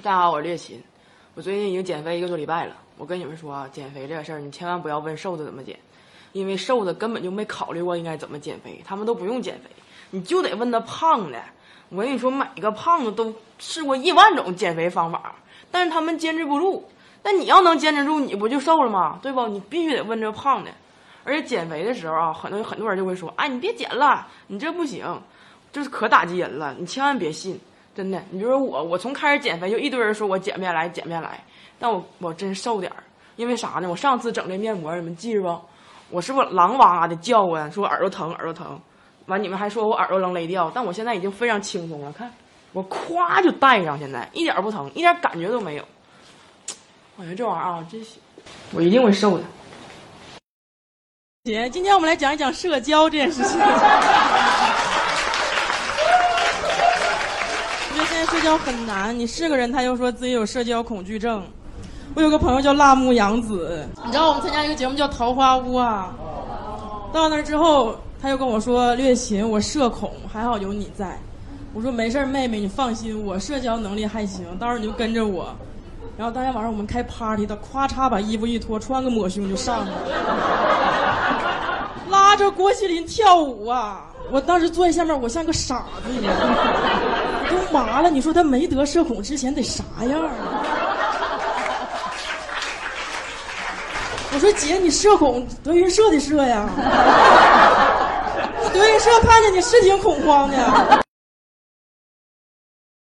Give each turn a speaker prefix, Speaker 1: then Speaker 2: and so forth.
Speaker 1: 大家好，我是猎奇。我最近已经减肥一个多礼拜了。我跟你们说啊，减肥这个事儿，你千万不要问瘦子怎么减，因为瘦子根本就没考虑过应该怎么减肥，他们都不用减肥，你就得问他胖的。我跟你说，每个胖子都试过一万种减肥方法，但是他们坚持不住。那你要能坚持住，你不就瘦了吗？对不？你必须得问这胖的。而且减肥的时候啊，很多很多人就会说：“哎，你别减了，你这不行，就是可打击人了。”你千万别信。真的，你比如说我，我从开始减肥就一堆人说我减不下来，减不下来，但我我真瘦点儿，因为啥呢？我上次整这面膜，你们记着不？我是不是狼哇哇的叫啊，说耳朵疼，耳朵疼，完你们还说我耳朵能勒掉，但我现在已经非常轻松了，看我咵就戴上，现在一点不疼，一点感觉都没有。我觉得这玩意儿啊，真行，我一定会瘦的。
Speaker 2: 姐，今天我们来讲一讲社交这件事情。社交很难，你是个人，他又说自己有社交恐惧症。我有个朋友叫辣目洋子，你知道我们参加一个节目叫《桃花坞》啊。到那儿之后，他又跟我说：“略琴，我社恐，还好有你在。”我说：“没事妹妹，你放心，我社交能力还行，到时候你就跟着我。”然后当天晚上我们开 party，他咵嚓把衣服一脱，穿个抹胸就上去了，拉着郭麒麟跳舞啊！我当时坐在下面，我像个傻子一样。麻了，你说他没得社恐之前得啥样啊？我说姐，你社恐，德云社的社呀。德云社看见你是挺恐慌的。